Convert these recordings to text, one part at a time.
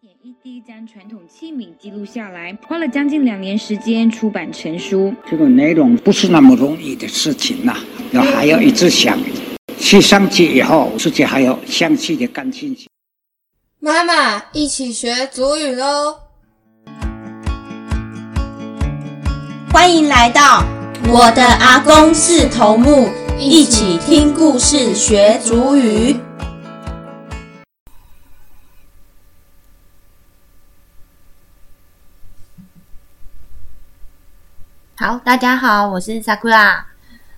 点一滴将传统器皿记录下来，花了将近两年时间出版成书。这个内容不是那么容易的事情呐、要还要一直想，去上去以后，自己还要详细的感兴趣。妈妈，一起学祖语喽！欢迎来到我的阿公是头目，一起听故事学祖语。好，大家好，我是 Sakura，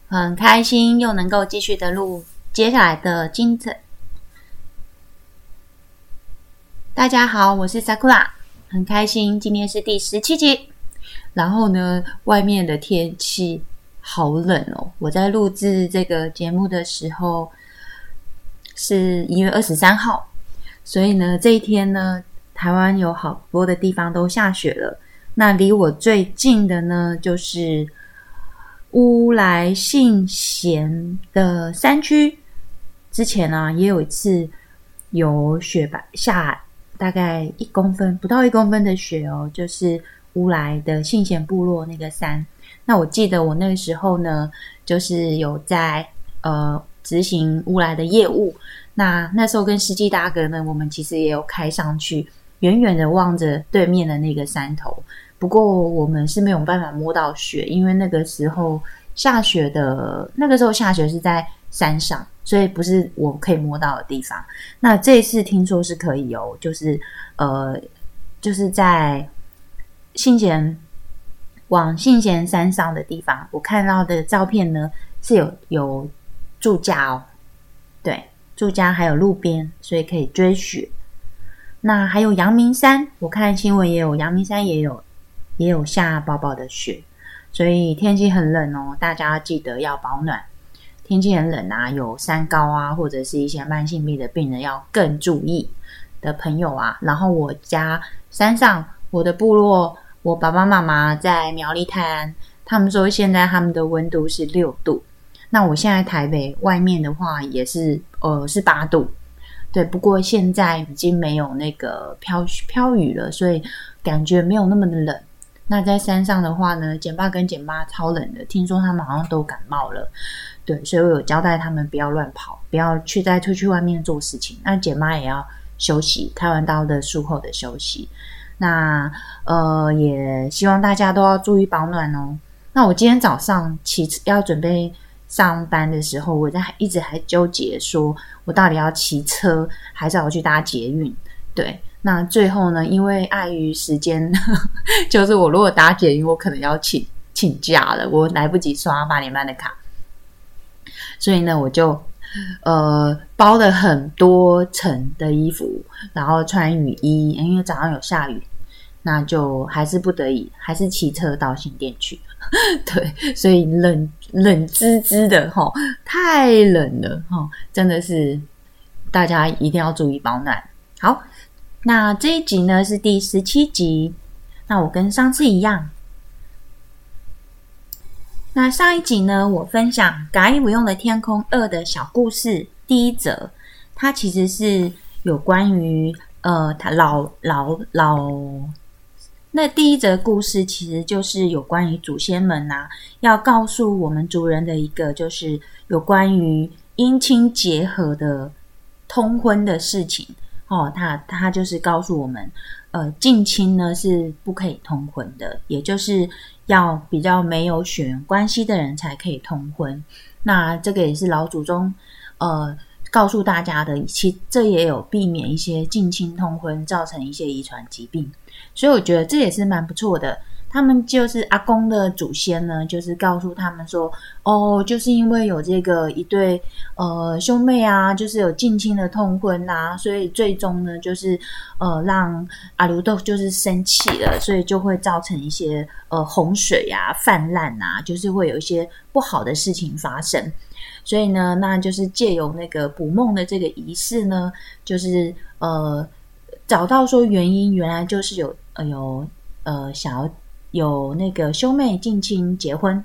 很开心又能够继续的录接下来的精彩。大家好，我是 Sakura，很开心，今天是第十七集。然后呢，外面的天气好冷哦。我在录制这个节目的时候是一月二十三号，所以呢，这一天呢，台湾有好多的地方都下雪了。那离我最近的呢，就是乌来信贤的山区。之前呢、也有一次有雪白下大概一公分，不到一公分的雪哦，就是乌来的信贤部落那个山。那我记得我那个时候呢，就是有在呃执行乌来的业务。那那时候跟司机大哥呢，我们其实也有开上去，远远的望着对面的那个山头。不过我们是没有办法摸到雪，因为那个时候下雪的，那个时候下雪是在山上，所以不是我可以摸到的地方。那这一次听说是可以哦，就是呃，就是在信贤往信贤山上的地方，我看到的照片呢是有有住家哦，对，住家还有路边，所以可以追雪。那还有阳明山，我看新闻也有，阳明山也有也有下薄薄的雪，所以天气很冷哦，大家记得要保暖。天气很冷啊，有三高啊，或者是一些慢性病的病人要更注意的朋友啊。然后我家山上，我的部落，我爸爸妈妈在苗栗泰安，他们说现在他们的温度是六度。那我现在台北外面的话也是呃是八度，对。不过现在已经没有那个飘飘雨了，所以感觉没有那么的冷。那在山上的话呢，简爸跟简妈超冷的，听说他们好像都感冒了。对，所以我有交代他们不要乱跑，不要去再出去外面做事情。那简妈也要休息，开完刀的术后的休息。那呃，也希望大家都要注意保暖哦。那我今天早上骑要准备上班的时候，我在一直还纠结，说我到底要骑车还是要去搭捷运？对，那最后呢，因为碍于时间，就是我如果搭捷运，我可能要请请假了，我来不及刷八点半的卡。所以呢，我就呃包了很多层的衣服，然后穿雨衣，因为早上有下雨，那就还是不得已，还是骑车到新店去。对，所以冷冷滋滋的哈，太冷了哈，真的是大家一定要注意保暖。好，那这一集呢是第十七集，那我跟上次一样。那上一集呢，我分享《嘎伊不用的天空二》的小故事第一则，它其实是有关于呃，他老老老。那第一则故事其实就是有关于祖先们呐、要告诉我们族人的一个，就是有关于姻亲结合的通婚的事情。哦，他他就是告诉我们，呃，近亲呢是不可以通婚的，也就是要比较没有血缘关系的人才可以通婚。那这个也是老祖宗呃告诉大家的，其这也有避免一些近亲通婚造成一些遗传疾病，所以我觉得这也是蛮不错的。他们就是阿公的祖先呢，就是告诉他们说，哦，就是因为有这个一对呃兄妹啊，就是有近亲的通婚呐、所以最终呢，就是呃让阿卢豆就是生气了，所以就会造成一些呃洪水啊、泛滥啊，就是会有一些不好的事情发生。所以呢，那就是借由那个捕梦的这个仪式呢，就是呃找到说原因，原来就是有呃有呃想要有那个兄妹近亲结婚，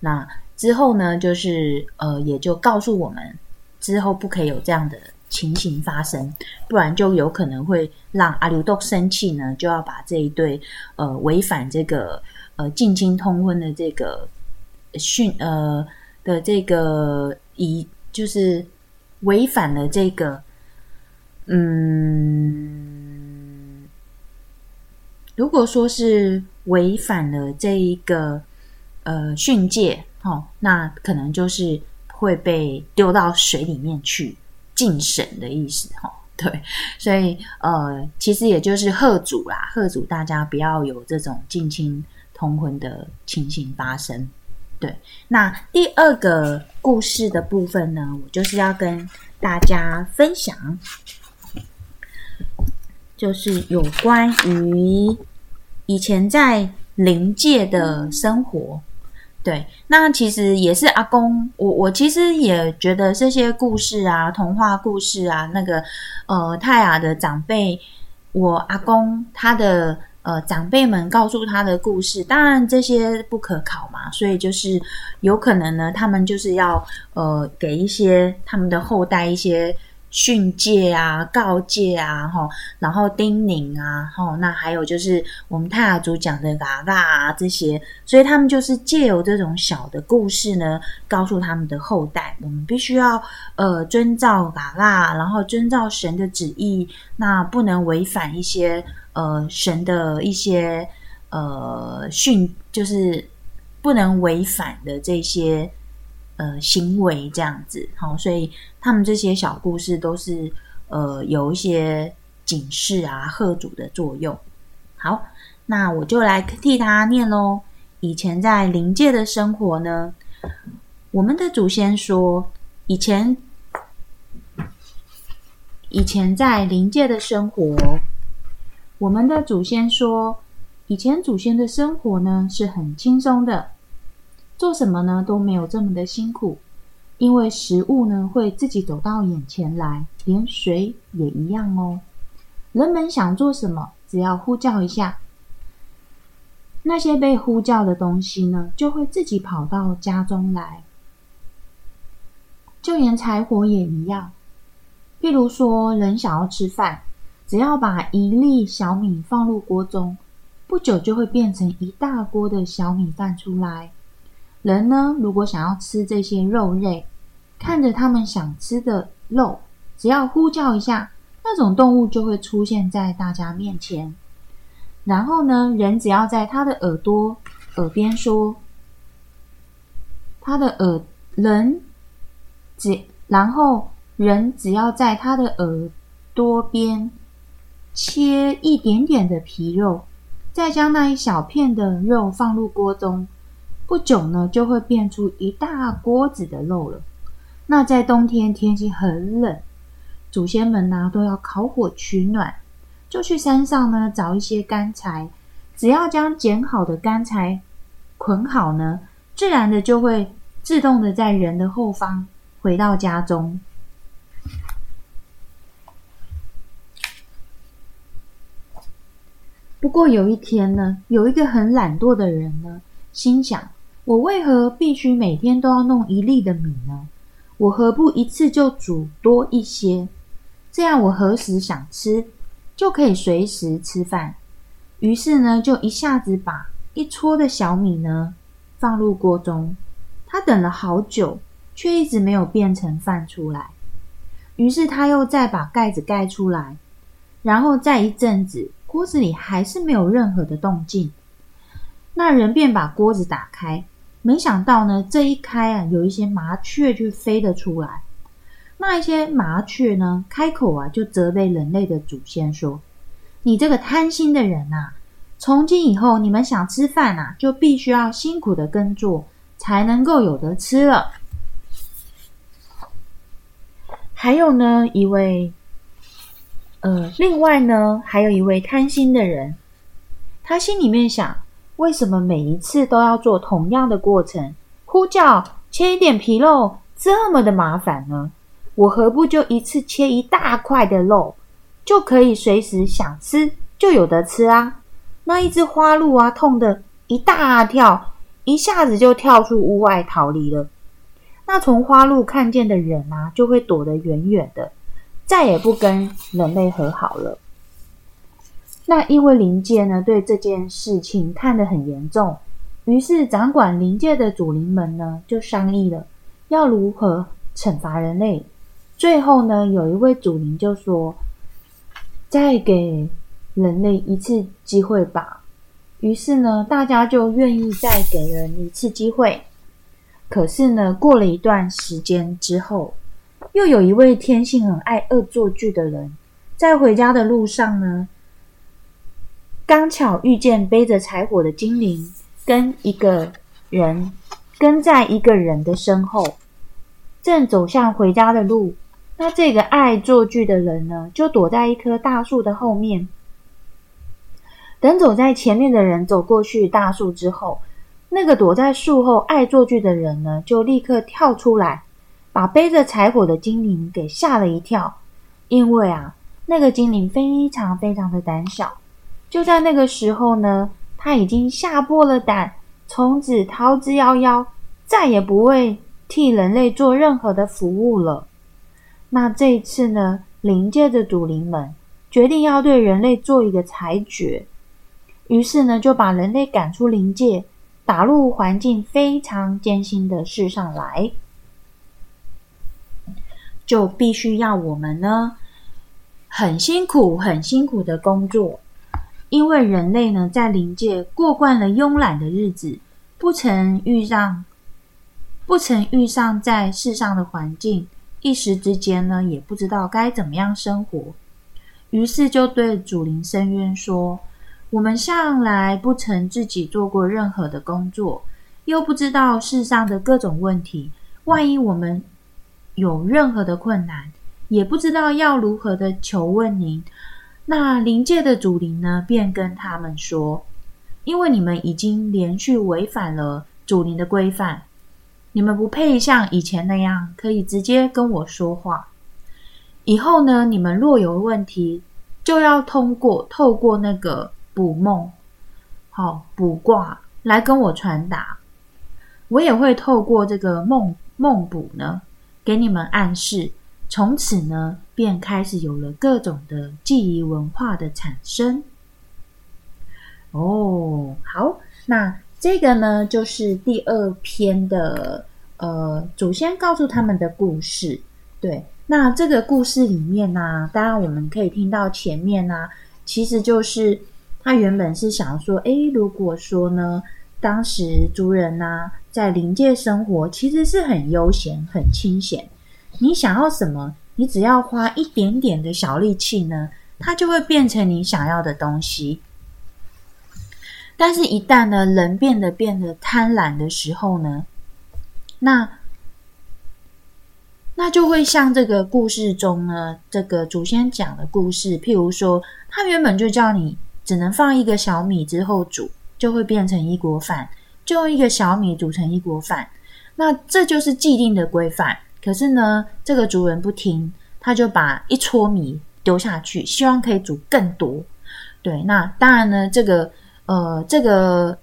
那之后呢，就是呃也就告诉我们之后不可以有这样的情形发生，不然就有可能会让阿留豆生气呢，就要把这一对呃违反这个呃近亲通婚的这个训呃的这个以就是违反了这个嗯，如果说是违反了这一个呃训诫，哦，那可能就是会被丢到水里面去。禁审的意思哈，对，所以呃，其实也就是贺主啦，贺主大家不要有这种近亲通婚的情形发生。对，那第二个故事的部分呢，我就是要跟大家分享，就是有关于以前在灵界的生活。对，那其实也是阿公，我我其实也觉得这些故事啊，童话故事啊，那个呃泰雅的长辈，我阿公他的呃长辈们告诉他的故事，当然这些不可考嘛，所以就是有可能呢，他们就是要呃给一些他们的后代一些。训诫啊，告诫啊，哈，然后叮咛啊，哈，那还有就是我们泰雅族讲的嘎嘎啊这些，所以他们就是借由这种小的故事呢，告诉他们的后代，我们必须要呃遵照嘎嘎，然后遵照神的旨意，那不能违反一些呃神的一些呃训，就是不能违反的这些。呃，行为这样子，好，所以他们这些小故事都是呃有一些警示啊、贺主的作用。好，那我就来替他念喽。以前在灵界的生活呢，我们的祖先说，以前以前在灵界的生活，我们的祖先说，以前祖先的生活呢是很轻松的。做什么呢都没有这么的辛苦，因为食物呢会自己走到眼前来，连水也一样哦。人们想做什么，只要呼叫一下，那些被呼叫的东西呢就会自己跑到家中来。就连柴火也一样，譬如说人想要吃饭，只要把一粒小米放入锅中，不久就会变成一大锅的小米饭出来。人呢，如果想要吃这些肉类，看着他们想吃的肉，只要呼叫一下，那种动物就会出现在大家面前。然后呢，人只要在他的耳朵耳边说，他的耳人只，然后人只要在他的耳朵边切一点点的皮肉，再将那一小片的肉放入锅中。不久呢，就会变出一大锅子的肉了。那在冬天天气很冷，祖先们呢都要烤火取暖，就去山上呢找一些干柴。只要将剪好的干柴捆好呢，自然的就会自动的在人的后方回到家中。不过有一天呢，有一个很懒惰的人呢，心想。我为何必须每天都要弄一粒的米呢？我何不一次就煮多一些？这样我何时想吃，就可以随时吃饭。于是呢，就一下子把一撮的小米呢放入锅中。他等了好久，却一直没有变成饭出来。于是他又再把盖子盖出来，然后再一阵子，锅子里还是没有任何的动静。那人便把锅子打开。没想到呢，这一开啊，有一些麻雀就飞了出来。那一些麻雀呢，开口啊，就责备人类的祖先说：“你这个贪心的人呐，从今以后，你们想吃饭啊，就必须要辛苦的耕作，才能够有得吃了。”还有呢，一位，呃，另外呢，还有一位贪心的人，他心里面想。为什么每一次都要做同样的过程？呼叫切一点皮肉这么的麻烦呢？我何不就一次切一大块的肉，就可以随时想吃就有得吃啊？那一只花鹿啊，痛得一大跳，一下子就跳出屋外逃离了。那从花鹿看见的人啊，就会躲得远远的。再也不跟人类和好了。那因为灵界呢对这件事情看得很严重，于是掌管灵界的主灵们呢就商议了要如何惩罚人类。最后呢，有一位主灵就说：“再给人类一次机会吧。”于是呢，大家就愿意再给人一次机会。可是呢，过了一段时间之后，又有一位天性很爱恶作剧的人，在回家的路上呢，刚巧遇见背着柴火的精灵，跟一个人跟在一个人的身后，正走向回家的路。那这个爱作剧的人呢，就躲在一棵大树的后面。等走在前面的人走过去大树之后，那个躲在树后爱作剧的人呢，就立刻跳出来，把背着柴火的精灵给吓了一跳。因为啊，那个精灵非常非常的胆小。就在那个时候呢，他已经吓破了胆，从此逃之夭夭，再也不会替人类做任何的服务了。那这一次呢，灵界的主灵们决定要对人类做一个裁决。于是呢，就把人类赶出灵界，打入环境非常艰辛的世上来，就必须要我们呢很辛苦、很辛苦的工作，因为人类呢在灵界过惯了慵懒的日子，不曾遇上，不曾遇上在世上的环境，一时之间呢也不知道该怎么样生活，于是就对主灵申冤说。我们向来不曾自己做过任何的工作，又不知道世上的各种问题。万一我们有任何的困难，也不知道要如何的求问您。那灵界的主灵呢，便跟他们说：“因为你们已经连续违反了主灵的规范，你们不配像以前那样可以直接跟我说话。以后呢，你们若有问题，就要通过透过那个。”卜梦，好卜卦来跟我传达，我也会透过这个梦梦卜呢，给你们暗示。从此呢，便开始有了各种的记忆文化的产生。哦，好，那这个呢，就是第二篇的呃祖先告诉他们的故事。对，那这个故事里面呢，当然我们可以听到前面呢，其实就是。他原本是想说，诶，如果说呢，当时族人呐在灵界生活，其实是很悠闲、很清闲。你想要什么，你只要花一点点的小力气呢，它就会变成你想要的东西。但是，一旦呢，人变得变得贪婪的时候呢，那那就会像这个故事中呢，这个祖先讲的故事，譬如说，他原本就叫你。只能放一个小米之后煮，就会变成一锅饭。就用一个小米煮成一锅饭，那这就是既定的规范。可是呢，这个主人不听，他就把一撮米丢下去，希望可以煮更多。对，那当然呢，这个呃，这个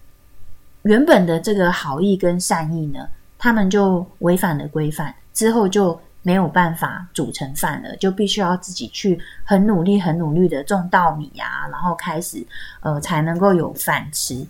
原本的这个好意跟善意呢，他们就违反了规范，之后就。没有办法煮成饭了，就必须要自己去很努力、很努力的种稻米呀，然后开始呃才能够有饭吃。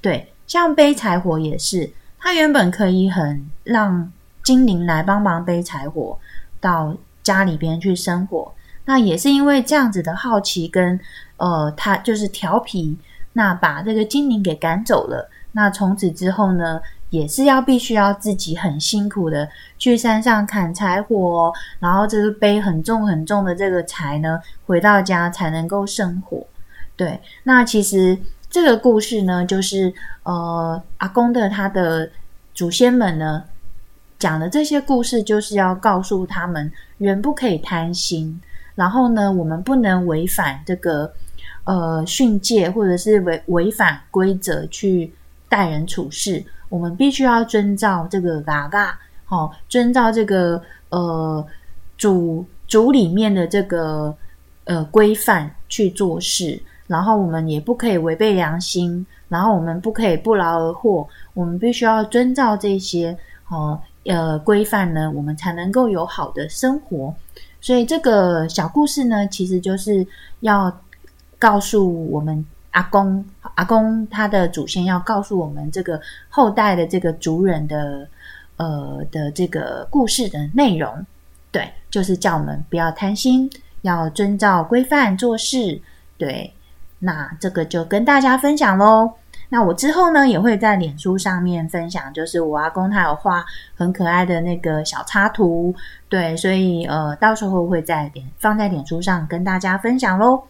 对，像背柴火也是，他原本可以很让精灵来帮忙背柴火到家里边去生火，那也是因为这样子的好奇跟呃他就是调皮，那把这个精灵给赶走了。那从此之后呢？也是要必须要自己很辛苦的去山上砍柴火，然后这个背很重很重的这个柴呢，回到家才能够生火。对，那其实这个故事呢，就是呃阿公的他的祖先们呢讲的这些故事，就是要告诉他们，人不可以贪心，然后呢，我们不能违反这个呃训诫，或者是违违反规则去待人处事。我们必须要遵照这个嘎嘎，好，遵照这个呃主主里面的这个呃规范去做事，然后我们也不可以违背良心，然后我们不可以不劳而获，我们必须要遵照这些哦呃规范呢，我们才能够有好的生活。所以这个小故事呢，其实就是要告诉我们阿公，阿公他的祖先要告诉我们这个后代的这个族人的呃的这个故事的内容。对，就是叫我们不要贪心，要遵照规范做事。对，那这个就跟大家分享喽。那我之后呢，也会在脸书上面分享，就是我阿公他有画很可爱的那个小插图，对，所以呃，到时候会在脸放在脸书上跟大家分享喽。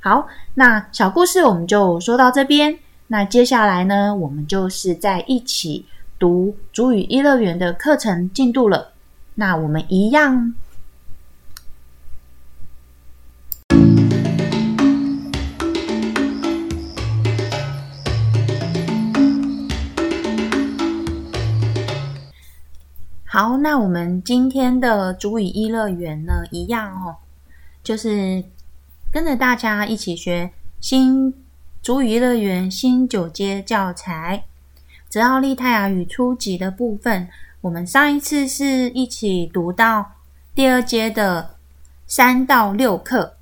好，那小故事我们就说到这边。那接下来呢，我们就是在一起读主语一乐园的课程进度了。那我们一样。好，那我们今天的主语一乐园呢，一样哦，就是跟着大家一起学新主语一乐园新九阶教材，泽奥利泰雅语初级的部分。我们上一次是一起读到第二阶的三到六课，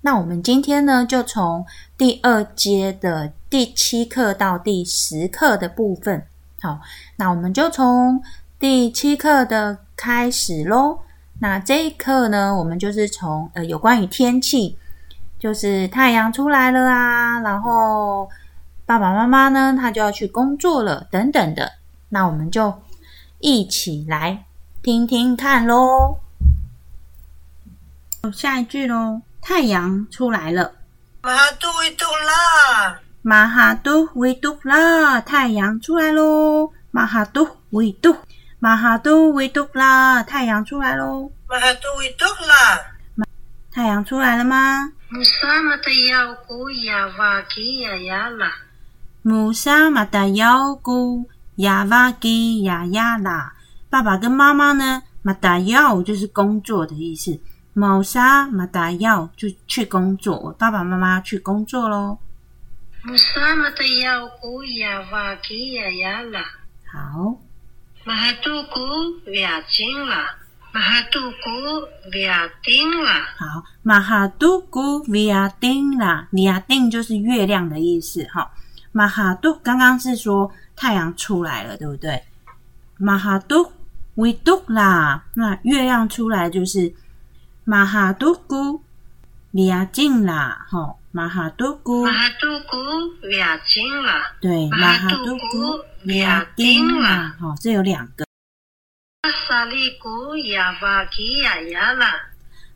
那我们今天呢，就从第二阶的第七课到第十课的部分。好，那我们就从。第七课的开始喽。那这一课呢，我们就是从呃有关于天气，就是太阳出来了啊，然后爸爸妈妈呢，他就要去工作了，等等的。那我们就一起来听听看喽。下一句喽，太阳出来了。马哈杜维杜啦，马哈杜维杜啦，太阳出来喽。马哈杜维杜。马哈都维多啦，太阳出来喽！马哈都维多啦，太阳出来了吗？穆萨马达腰古亚瓦基亚亚啦，穆萨马达腰古亚瓦基亚亚啦。爸爸跟妈妈呢？马达要就是工作的意思。穆萨马达要就去工作，我爸爸妈妈去工作喽。穆萨马达腰古亚瓦基亚亚啦，好。马哈杜古亚丁啦，马哈杜古亚丁啦。好，马哈杜古亚丁啦，亚丁就是月亮的意思。哈，马哈杜刚刚是说太阳出来了，对不对？马哈杜维杜啦，那月亮出来就是马哈杜古亚丁啦。哈，马哈杜古马哈杜古亚丁啦，对，马哈杜古。亚丁啦，好，这有两个。萨利古亚瓦基亚亚啦，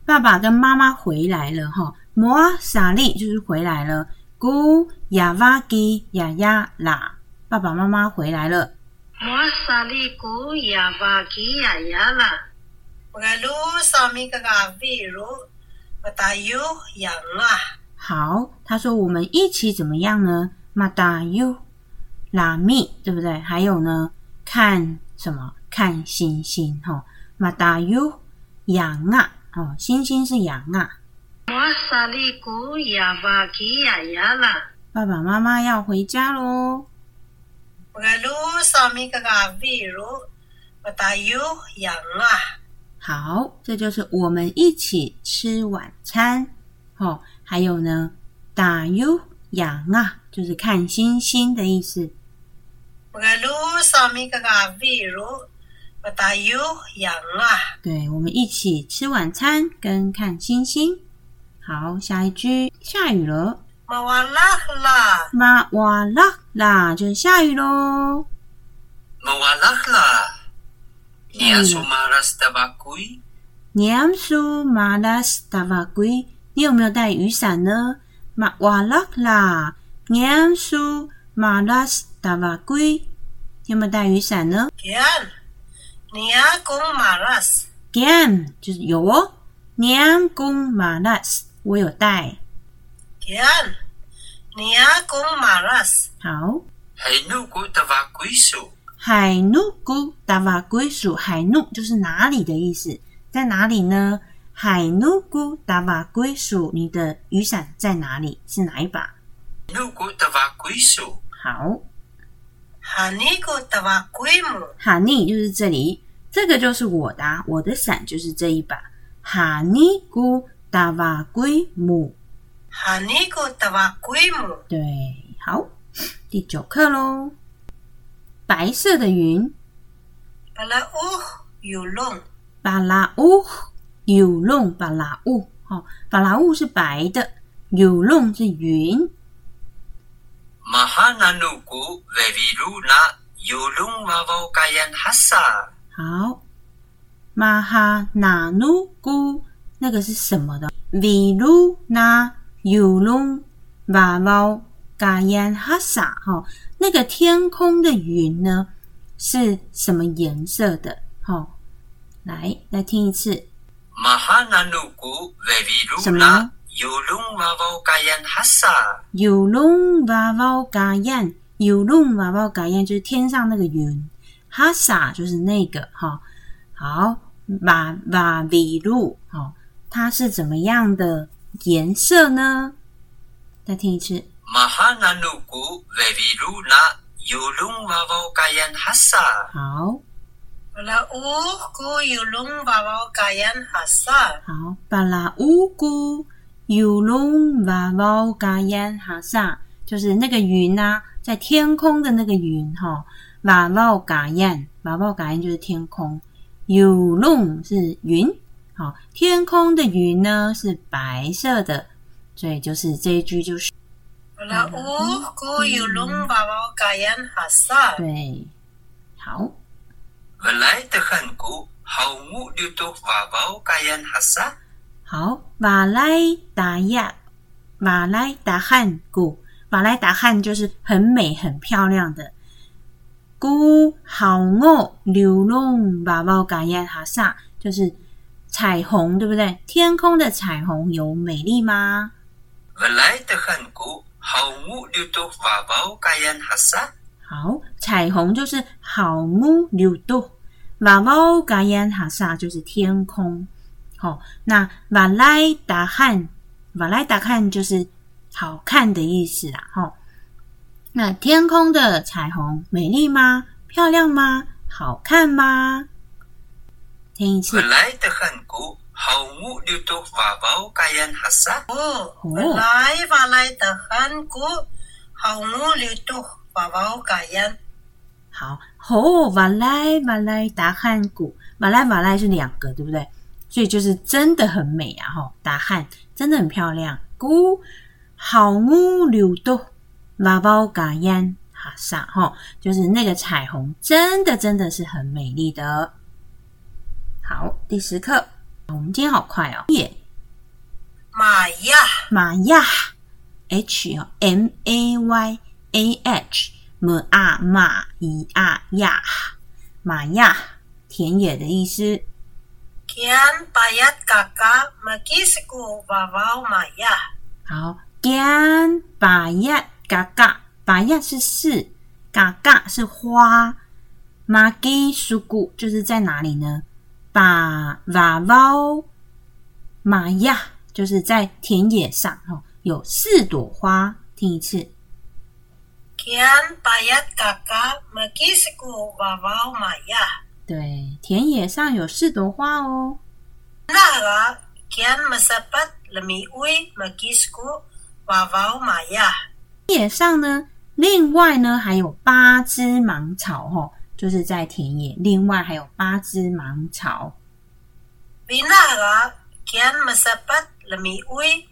爸爸跟妈妈回来了哈。摩萨利就是回来了，古亚瓦基亚亚啦，爸爸妈妈回来了。摩萨利古亚瓦基亚亚啦，我路上面个个比如我大有样啊。好，他说我们一起怎么样呢？马达有。拉密对不对？还有呢，看什么？看星星哈。马达尤羊啊，哦，星星是羊啊。爸爸妈妈要回家喽。好，这就是我们一起吃晚餐。哦，还有呢，打尤羊啊，就是看星星的意思。我路上面个个比如我大有羊啊！对，我们一起吃晚餐跟看星星。好，下一句，下雨了。马瓦拉啦，马瓦拉啦，就是下雨喽。马瓦拉啦，年苏马拉斯达瓦龟，年苏马拉斯达瓦龟，你有没有带雨伞呢？马瓦拉啦，年苏。马拉斯达瓦龟有没有带雨伞呢？Gan，年公马拉斯。Gan 就是有哦，年公马拉斯我有带。Gan，年公马拉斯。好。海努古达瓦龟属。海努古达瓦龟属，海努就是哪里的意思？在哪里呢？海努古达瓦归属，你的雨伞在哪里？是哪一把？努古达瓦归属。好，哈尼古达瓦龟木，哈尼就是这里，这个就是我的，我的伞就是这一把。哈尼古达瓦龟母。哈尼古达瓦龟母。对，好，第九课喽。白色的云，巴拉乌有弄，巴拉乌有弄，巴拉乌，好，巴拉乌是白的，有弄是云。马哈纳努古维维鲁那有龙瓦瓦盖 yan 哈萨。好，马哈纳努古那个是什么的？维鲁那有龙瓦瓦盖 yan 哈萨。哈，那个天空的云呢是什么颜色的？好，来，来听一次。马哈纳努古维维什么有龙瓦瓦盖 yan 哈萨。有龙娃娃嘎燕，有龙娃娃嘎燕就是天上那个云，哈萨就是那个哈。好，瓦瓦比路，好，它是怎么样的颜色呢？再听一次。马哈纳努古维维鲁那有龙瓦瓦盖 yan 哈萨。好巴拉乌古有龙瓦瓦盖 yan 哈萨。好，巴拉乌姑有龙娃娃嘎燕哈萨，就是那个云呐、在天空的那个云哈。娃娃嘎燕，娃娃嘎燕就是天空。有龙是云，好，天空的云呢是白色的，所以就是这一句就是巴拉乌古有龙瓦瓦盖 yan 哈萨。对，好，好，瓦莱达亚，瓦莱达汉古，瓦莱达汉就是很美、很漂亮的。古好我流浪瓦莫嘎亚哈萨，就是彩虹，对不对？天空的彩虹有美丽吗？瓦莱达汉古好我流浪瓦莫嘎亚哈萨。好，彩虹就是好木流动，瓦莫嘎亚哈萨就是天空。好、那瓦莱达汉，瓦莱达汉就是好看的意思啦。哈、那天空的彩虹美丽吗？漂亮吗？好看吗？听一次。Walay Tuhanku, haumu luto wawaw kayan hasa. 哦，哦来瓦来的韩国，好木里多娃娃盖 yan。好，哦，瓦莱瓦莱达汉古，瓦莱瓦莱是两个，对不对？所以就是真的很美啊！哈，达汉真的很漂亮。古好乌柳多拉包嘎烟哈萨哈，就是那个彩虹，真的真的是很美丽的。好，第十课，我们今天好快哦。耶，玛雅，玛雅 H 哦，M A Y A H M A 玛伊啊呀，玛雅田野的意思。Kian payat kakak makisku 娃娃玛雅。好，干把亚嘎嘎，把亚是四，嘎嘎是花，马基苏古就是在哪里呢？把瓦瓦玛亚就是在田野上哦，有四朵花。听一次，kian payat kakak makisku 娃娃玛雅。对，田野上有四朵花哦。Naga kian masapat lemi ui。田野上呢，另外呢还有八只芒草哦，就是在田野，另外还有八只芒草。Binaga kian masapat lemi ui。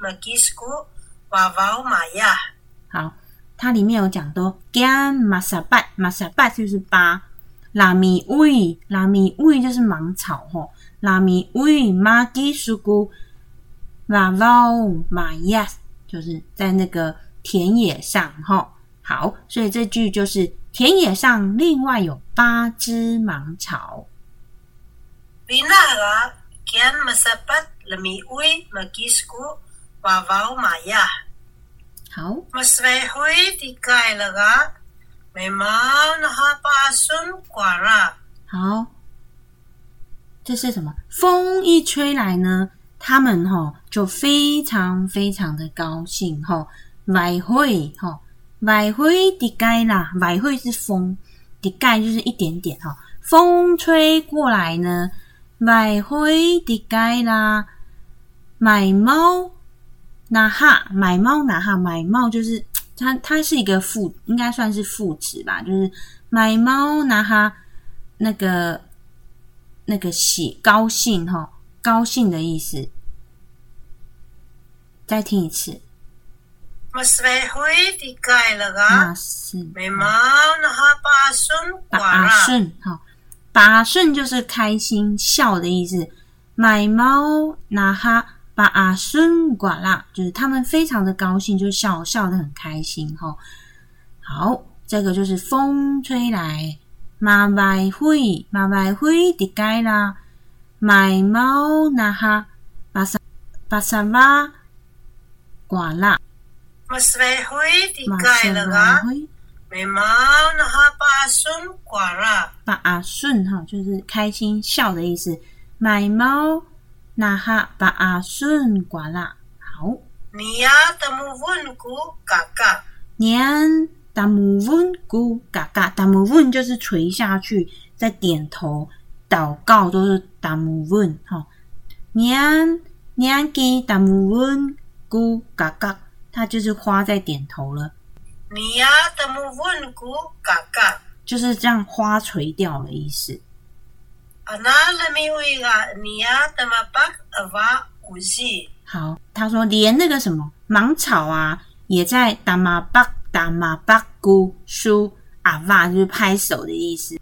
好，它里面有讲到干马萨拜，马萨拜就是八，拉米乌拉米乌就是芒草吼，拉米乌马吉苏古拉劳马亚就是在那个田野上吼。好，所以这句就是田野上另外有八只芒草。好. Memang naha pasun kuara. 好，这是什么？风一吹来呢，他们哈、就非常非常的高兴哈。晚会哈，晚会的盖啦，晚会是风，的盖就是一点点哈。风吹过来呢，买灰的盖啦，买猫那哈，买猫那哈，买猫就是它，它是一个副，应该算是副词吧，就是买猫拿哈，那个那个喜高兴哈，高兴的意思。再听一次 Memang nah pa sun 把阿 kwara. 顺哈，把阿顺就是开心笑的意思。买猫拿哈把阿顺寡啦，就是他们非常的高兴，就笑笑的很开心哈。好，这个就是风吹来，马白灰马白灰的盖啦，买猫那哈把萨把萨拉寡啦，Mas vai hui di 马 kai 萨拉 laga. 灰。Memang nah pa sun kwara. 把阿顺哈，就是开心笑的意思。买猫那哈把阿顺刮啦，好，Niya temuvun ku kakak. 年达姆温咕嘎嘎，达姆问就是垂下去，再点头祷告都是达姆温哈。年年给达姆温咕嘎嘎，它就是花在点头了，Niya temuvun ku kakak. 就是这样花垂掉的意思。好，他说连那个什么芒草啊，也在达马巴达马巴咕舒阿瓦，就是拍手的意思。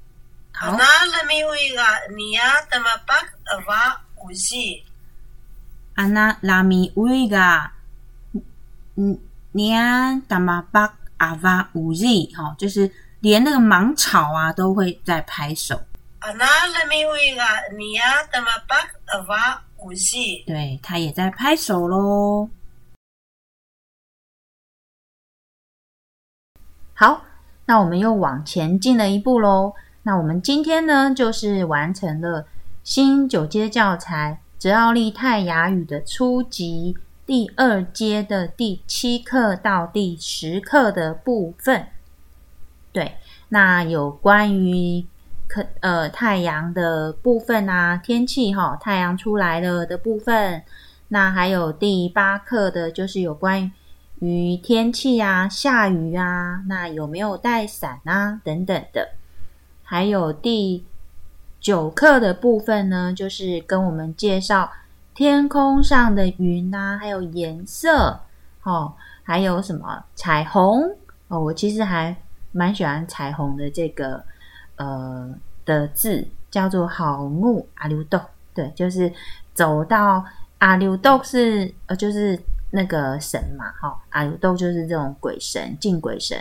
好 Ana，lami ui ga niya temapak ava uzi. 安娜拉米乌嘎，嗯，连达马巴阿瓦乌 z，哈，就是连那个芒草啊都会在拍手。Ana lami ui ga nia temapak ava uzi. 对他也在拍手喽。好，那我们又往前进了一步喽。那我们今天呢，就是完成了新九阶教材《泽奥利泰雅语》的初级第二阶的第七课到第十课的部分。对，那有关于可呃太阳的部分啊，天气哈、太阳出来了的部分。那还有第八课的，就是有关于天气啊，下雨啊，那有没有带伞啊，等等的。还有第九课的部分呢，就是跟我们介绍天空上的云啊，还有颜色哦，还有什么彩虹哦。我其实还蛮喜欢彩虹的这个呃的字，叫做好木阿溜豆，对，就是走到阿溜豆是呃就是那个神嘛，哈、阿溜豆就是这种鬼神，敬鬼神，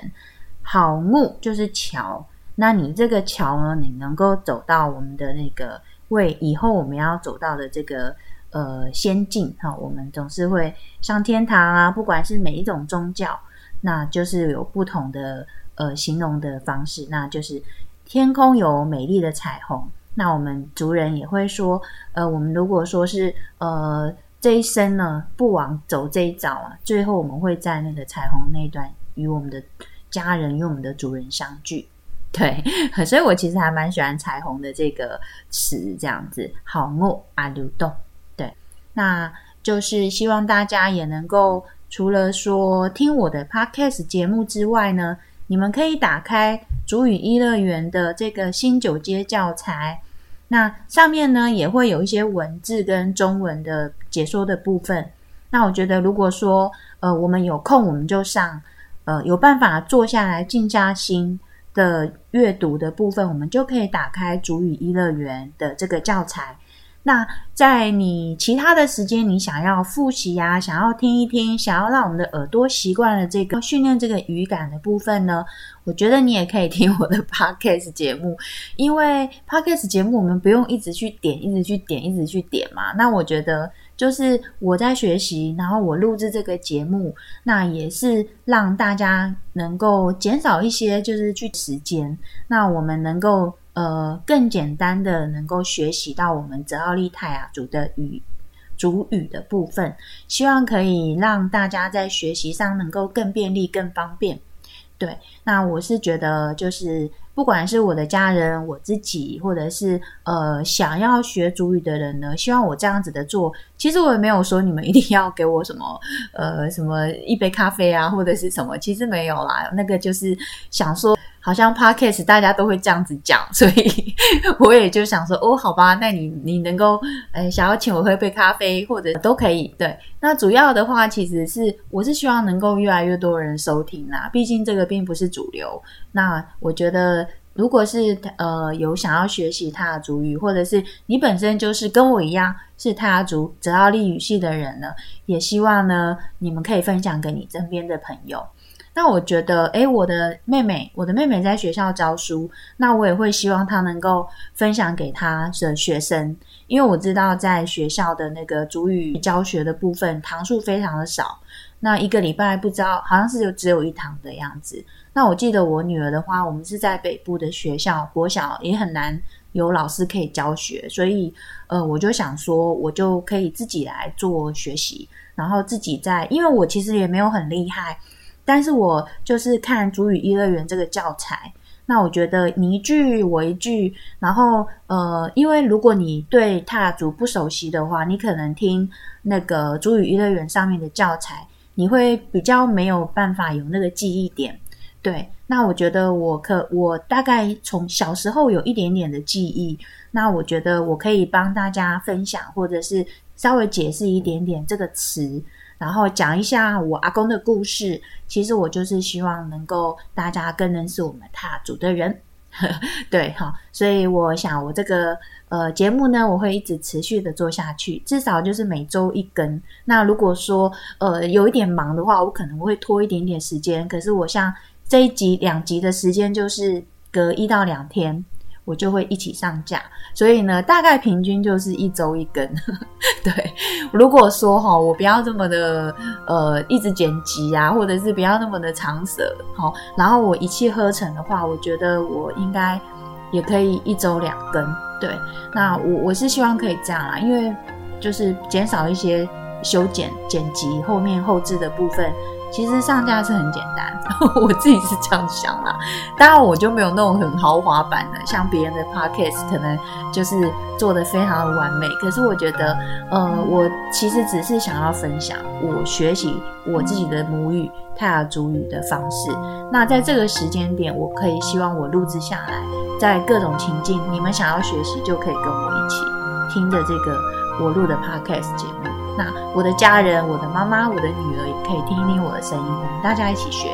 好木就是桥。那你这个桥呢？你能够走到我们的那个为以后我们要走到的这个呃仙境哈，我们总是会上天堂啊，不管是每一种宗教，那就是有不同的呃形容的方式，那就是天空有美丽的彩虹。那我们族人也会说，呃，我们如果说是呃这一生呢不枉走这一遭啊，最后我们会在那个彩虹那一段与我们的家人与我们的族人相聚。对，所以我其实还蛮喜欢彩虹的这个词，这样子，好木啊流动。对，那就是希望大家也能够除了说听我的 podcast 节目之外呢，你们可以打开主语一乐园的这个新九阶教材，那上面呢也会有一些文字跟中文的解说的部分。那我觉得，如果说呃我们有空，我们就上，呃有办法坐下来静下心。的阅读的部分，我们就可以打开主语一乐园的这个教材。那在你其他的时间，你想要复习啊，想要听一听，想要让我们的耳朵习惯了这个训练这个语感的部分呢，我觉得你也可以听我的 podcast 节目，因为 podcast 节目我们不用一直去点，一直去点，一直去点嘛。那我觉得。就是我在学习，然后我录制这个节目，那也是让大家能够减少一些就是去时间，那我们能够呃更简单的能够学习到我们泽奥利泰雅族的语主语的部分，希望可以让大家在学习上能够更便利、更方便。对，那我是觉得就是不管是我的家人、我自己，或者是呃想要学主语的人呢，希望我这样子的做。其实我也没有说你们一定要给我什么呃什么一杯咖啡啊，或者是什么，其实没有啦。那个就是想说。好像 podcast 大家都会这样子讲，所以我也就想说，哦，好吧，那你你能够，呃，想要请我喝杯咖啡或者都可以。对，那主要的话其实是我是希望能够越来越多人收听啦，毕竟这个并不是主流。那我觉得，如果是呃有想要学习他的主语，或者是你本身就是跟我一样是泰雅族泽奥利语系的人呢，也希望呢你们可以分享给你身边的朋友。那我觉得，诶，我的妹妹，我的妹妹在学校教书，那我也会希望她能够分享给她的学生，因为我知道在学校的那个主语教学的部分堂数非常的少，那一个礼拜不知道好像是就只有一堂的样子。那我记得我女儿的话，我们是在北部的学校，国小也很难有老师可以教学，所以呃，我就想说，我就可以自己来做学习，然后自己在，因为我其实也没有很厉害。但是我就是看主语一乐园这个教材，那我觉得你一句我一句，然后呃，因为如果你对踏族不熟悉的话，你可能听那个主语一乐园上面的教材，你会比较没有办法有那个记忆点。对，那我觉得我可我大概从小时候有一点点的记忆，那我觉得我可以帮大家分享，或者是稍微解释一点点这个词。然后讲一下我阿公的故事。其实我就是希望能够大家更认识我们塔族的人，对哈。所以我想我这个呃节目呢，我会一直持续的做下去，至少就是每周一更。那如果说呃有一点忙的话，我可能会拖一点点时间。可是我像这一集两集的时间，就是隔一到两天。我就会一起上架，所以呢，大概平均就是一周一根。对，如果说哈，我不要这么的呃一直剪辑啊，或者是不要那么的长舌，好，然后我一气呵成的话，我觉得我应该也可以一周两根。对，那我我是希望可以这样啦，因为就是减少一些修剪、剪辑后面后置的部分。其实上架是很简单，我自己是这样想啦。当然，我就没有那种很豪华版的，像别人的 podcast 可能就是做的非常的完美。可是我觉得，呃，我其实只是想要分享我学习我自己的母语泰雅族语的方式。那在这个时间点，我可以希望我录制下来，在各种情境，你们想要学习就可以跟我一起听着这个我录的 podcast 节目。那我的家人、我的妈妈、我的女儿也可以听一听我的声音，我们大家一起学。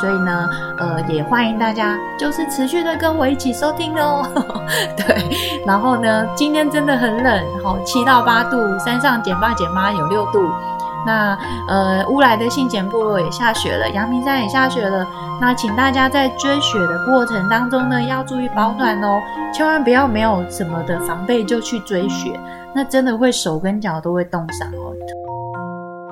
所以呢，呃，也欢迎大家就是持续的跟我一起收听哦。对，然后呢，今天真的很冷，好七到八度，山上减爸减八有六度。那呃，乌来的信简部落也下雪了，阳明山也下雪了。那请大家在追雪的过程当中呢，要注意保暖哦，千万不要没有什么的防备就去追雪。那真的会手跟脚都会冻伤哦。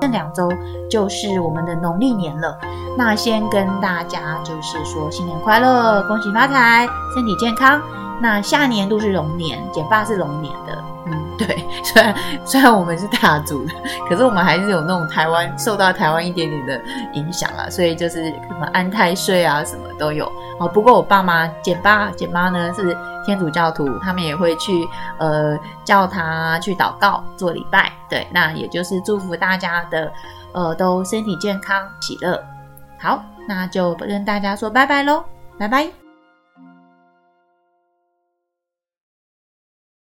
这两周就是我们的农历年了，那先跟大家就是说新年快乐，恭喜发财，身体健康。那下年度是龙年，简爸是龙年的。对，虽然虽然我们是大族的，可是我们还是有那种台湾受到台湾一点点的影响啊，所以就是什么安太税啊，什么都有哦。不过我爸妈简爸简妈呢是天主教徒，他们也会去呃教堂去祷告做礼拜。对，那也就是祝福大家的呃都身体健康喜乐。好，那就跟大家说拜拜喽，拜拜。